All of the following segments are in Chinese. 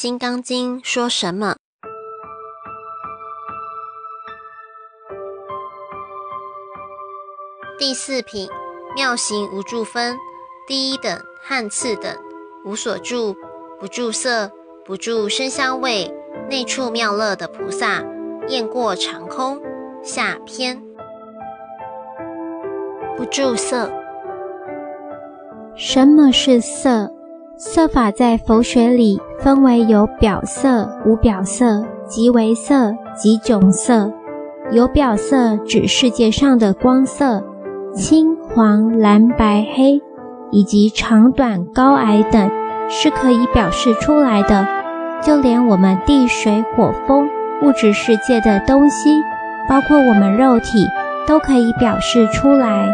金刚经说什么？第四品，妙行无住分，第一等和次等，无所住，不住色，不住声香味，内处妙乐的菩萨，雁过长空。下篇，不住色。什么是色？色法在佛学里分为有表色、无表色、即为色、即迥色。有表色指世界上的光色，青、黄、蓝、白、黑，以及长短、高矮等，是可以表示出来的。就连我们地、水、火、风物质世界的东西，包括我们肉体，都可以表示出来。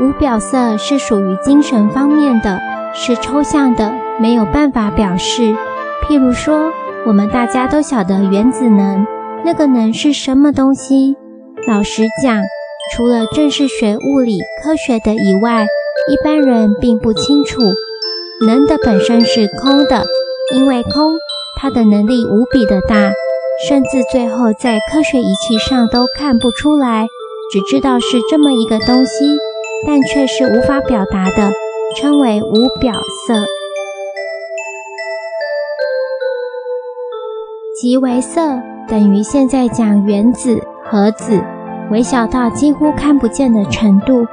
无表色是属于精神方面的，是抽象的，没有办法表示。譬如说，我们大家都晓得原子能，那个能是什么东西？老实讲，除了正式学物理科学的以外，一般人并不清楚。能的本身是空的，因为空，它的能力无比的大，甚至最后在科学仪器上都看不出来，只知道是这么一个东西。但却是无法表达的，称为无表色。即为色，等于现在讲原子、核子，微小到几乎看不见的程度，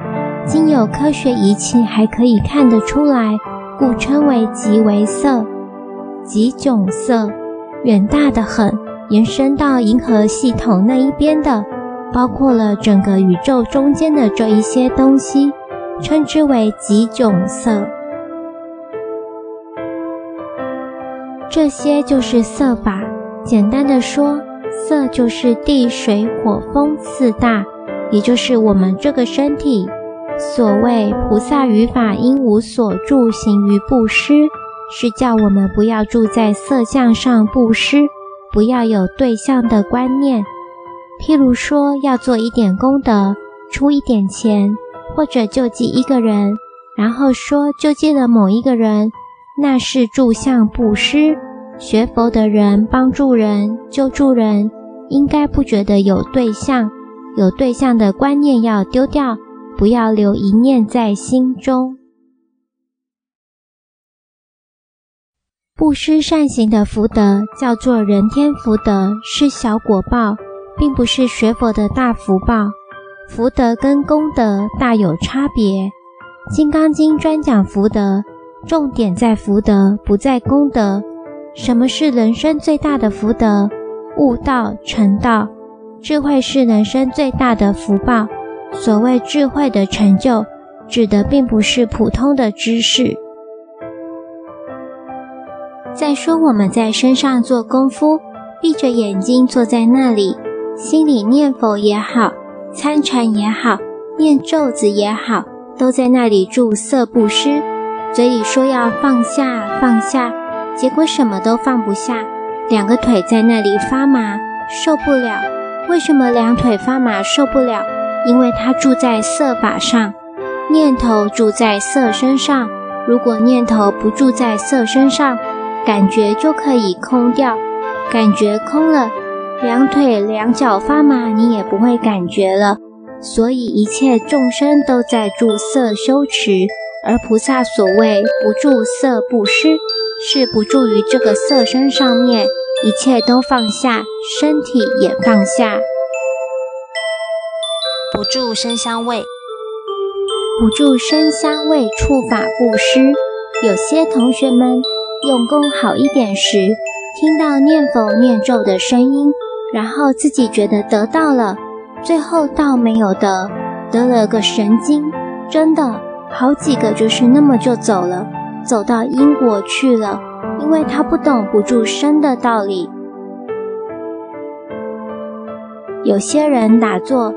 经有科学仪器还可以看得出来，故称为即为色。即迥色，远大的很，延伸到银河系统那一边的。包括了整个宇宙中间的这一些东西，称之为几种色。这些就是色法。简单的说，色就是地、水、火、风四大，也就是我们这个身体。所谓菩萨语法应无所住行于布施，是叫我们不要住在色相上布施，不要有对象的观念。譬如说，要做一点功德，出一点钱，或者救济一个人，然后说救济了某一个人，那是助相布施。学佛的人帮助人、救助人，应该不觉得有对象，有对象的观念要丢掉，不要留一念在心中。布施善行的福德叫做人天福德，是小果报。并不是学佛的大福报，福德跟功德大有差别。《金刚经》专讲福德，重点在福德，不在功德。什么是人生最大的福德？悟道成道，智慧是人生最大的福报。所谓智慧的成就，指的并不是普通的知识。再说我们在身上做功夫，闭着眼睛坐在那里。心里念佛也好，参禅也好，念咒子也好，都在那里住色布施。嘴里说要放下放下，结果什么都放不下，两个腿在那里发麻，受不了。为什么两腿发麻受不了？因为他住在色法上，念头住在色身上。如果念头不住在色身上，感觉就可以空掉，感觉空了。两腿两脚发麻，你也不会感觉了。所以一切众生都在住色修持，而菩萨所谓不住色布施，是不住于这个色身上面，一切都放下，身体也放下。不住身香味，不住身香味触法布施。有些同学们用功好一点时，听到念佛念咒的声音。然后自己觉得得到了，最后倒没有得，得了个神经，真的好几个就是那么就走了，走到英国去了，因为他不懂不住身的道理。有些人打坐，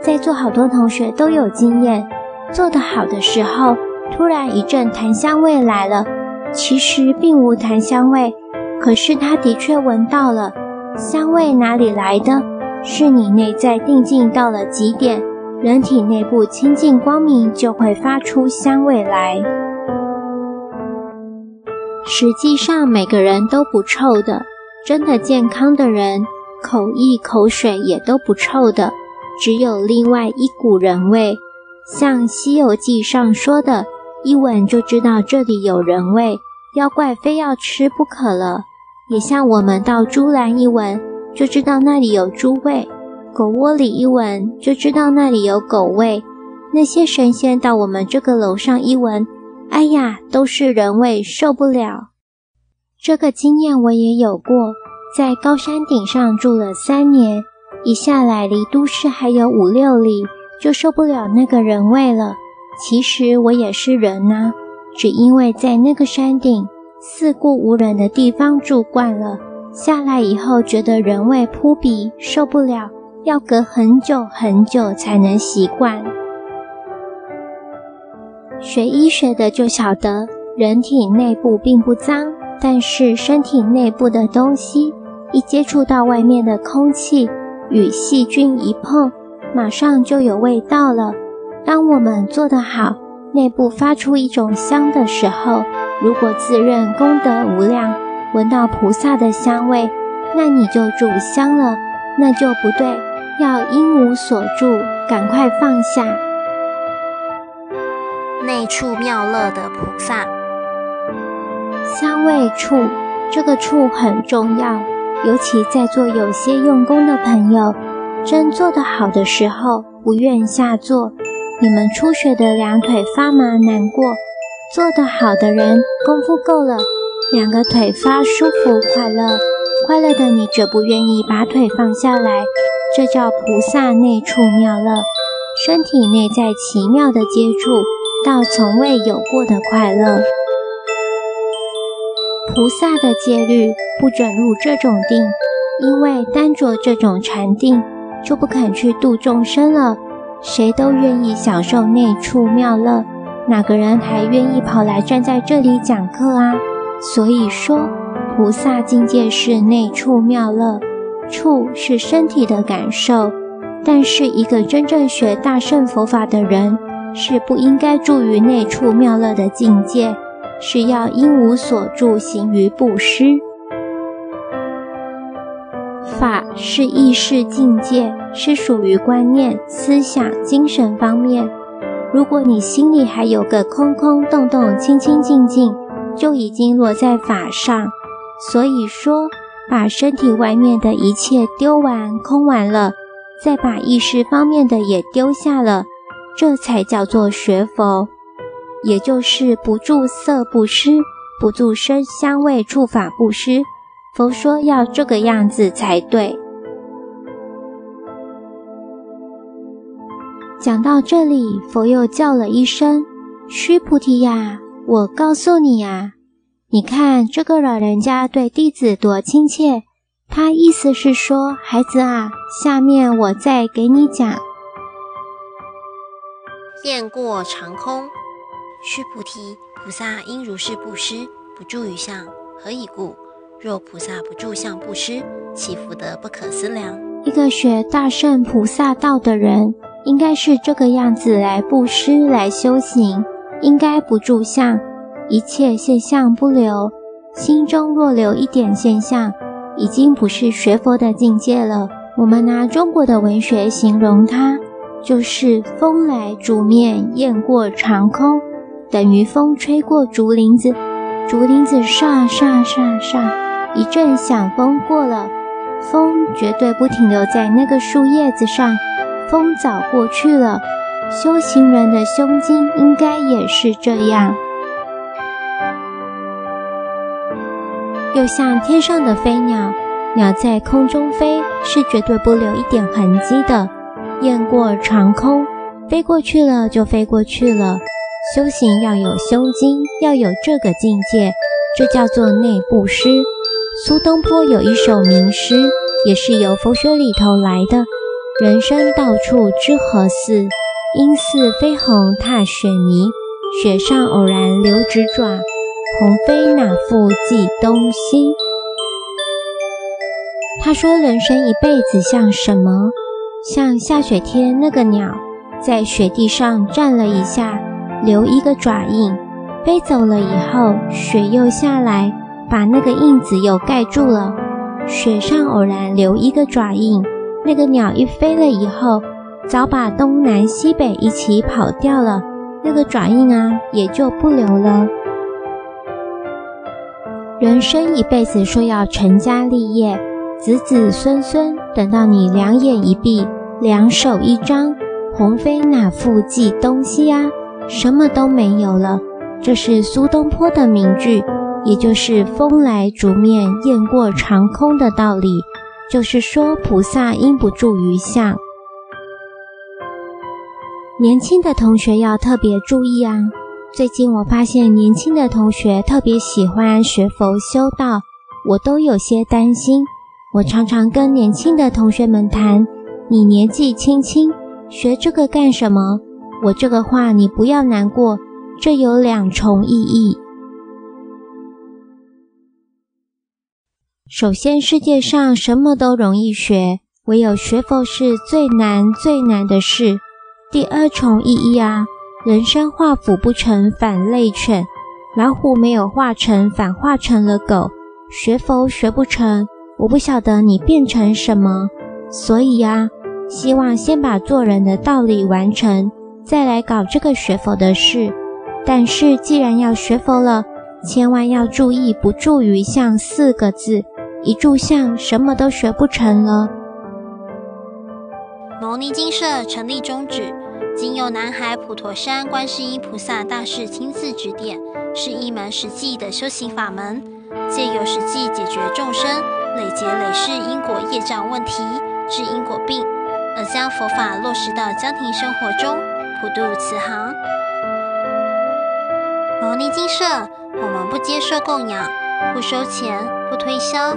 在座好多同学都有经验，做得好的时候，突然一阵檀香味来了，其实并无檀香味，可是他的确闻到了。香味哪里来的？是你内在定静到了极点，人体内部清净光明就会发出香味来。实际上每个人都不臭的，真的健康的人，口意口水也都不臭的，只有另外一股人味。像《西游记》上说的，一闻就知道这里有人味，妖怪非要吃不可了。也像我们到猪栏一闻，就知道那里有猪味；狗窝里一闻，就知道那里有狗味。那些神仙到我们这个楼上一闻，哎呀，都是人味，受不了。这个经验我也有过，在高山顶上住了三年，一下来离都市还有五六里，就受不了那个人味了。其实我也是人呐，只因为在那个山顶四顾无人的地方住惯了，下来以后觉得人味扑鼻，受不了，要隔很久很久才能习惯。学医学的就晓得，人体内部并不脏，但是身体内部的东西一接触到外面的空气，与细菌一碰，马上就有味道了。当我们做得好，内部发出一种香的时候，如果自认功德无量，闻到菩萨的香味，那你就住香了，那就不对，要因无所住，赶快放下。内处妙乐的菩萨，香味处，这个处很重要。尤其在做有些用功的朋友，真做得好的时候，不愿下坐。你们初学的两腿发麻难过，做得好的人功夫够了，两个腿发舒服快乐，快乐的你绝不愿意把腿放下来。这叫菩萨内处妙乐，身体内在奇妙的接触。到从未有过的快乐。菩萨的戒律不准入这种定，因为单着这种禅定就不肯去度众生了。谁都愿意享受内处妙乐，哪个人还愿意跑来站在这里讲课啊？所以说，菩萨境界是内处妙乐，处是身体的感受。但是一个真正学大乘佛法的人。是不应该住于内处妙乐的境界，是要因无所住行于布施。法是意识境界，是属于观念、思想、精神方面。如果你心里还有个空空洞洞、清清净净，就已经落在法上。所以说，把身体外面的一切丢完、空完了，再把意识方面的也丢下了。这才叫做学佛，也就是不住色不施，不住声香味触法不施。佛说要这个样子才对。讲到这里，佛又叫了一声：“须菩提呀，我告诉你呀，你看这个老人家对弟子多亲切。他意思是说，孩子啊，下面我再给你讲。”雁过长空，须菩提，菩萨应如是布施，不住于相，何以故？若菩萨不住相布施，其福德不可思量。一个学大圣菩萨道的人，应该是这个样子来布施、来修行，应该不住相，一切现象不留，心中若留一点现象，已经不是学佛的境界了。我们拿中国的文学形容它。就是风来竹面，雁过长空，等于风吹过竹林子，竹林子唰唰唰唰，一阵响风过了，风绝对不停留在那个树叶子上，风早过去了。修行人的胸襟应该也是这样，又像天上的飞鸟，鸟在空中飞是绝对不留一点痕迹的。雁过长空，飞过去了就飞过去了。修行要有胸襟，要有这个境界，这叫做内部诗。苏东坡有一首名诗，也是由佛学里头来的：“人生到处知何似？应似飞鸿踏雪泥。雪上偶然留指爪，鸿飞哪复计东西？”他说：“人生一辈子像什么？”像下雪天那个鸟，在雪地上站了一下，留一个爪印，飞走了以后，雪又下来，把那个印子又盖住了。雪上偶然留一个爪印，那个鸟一飞了以后，早把东南西北一起跑掉了，那个爪印啊也就不留了。人生一辈子说要成家立业，子子孙孙，等到你两眼一闭，两手一张，鸿飞哪复计东西啊？什么都没有了。这是苏东坡的名句。也就是风来竹面雁过长空的道理，就是说菩萨因不住于相。年轻的同学要特别注意啊！最近我发现年轻的同学特别喜欢学佛修道，我都有些担心。我常常跟年轻的同学们谈：“你年纪轻轻，学这个干什么？”我这个话你不要难过，这有两重意义。首先，世界上什么都容易学，唯有学佛是最难最难的事。第二重意义啊，人生画虎不成反类犬，老虎没有画成，反化成了狗。学佛学不成，我不晓得你变成什么。所以呀，希望先把做人的道理完成，再来搞这个学佛的事。但是既然要学佛了，千万要注意不住于相四个字。一炷香，什么都学不成了。牟尼精舍成立宗旨，经由南海普陀山观世音菩萨大士亲自指点，是一门实际的修行法门，借由实际解决众生累劫累世因果业障问题，治因果病，而将佛法落实到家庭生活中，普渡慈航。牟尼精舍，我们不接受供养，不收钱，不推销。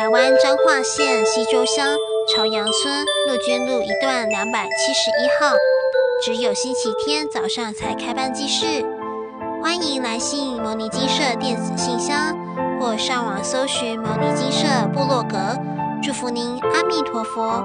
台湾彰化县西周乡朝阳村乐娟路一段两百七十一号，只有星期天早上才开班记事。欢迎来信摩尼金社电子信箱，或上网搜寻摩尼金社部落格。祝福您，阿弥陀佛。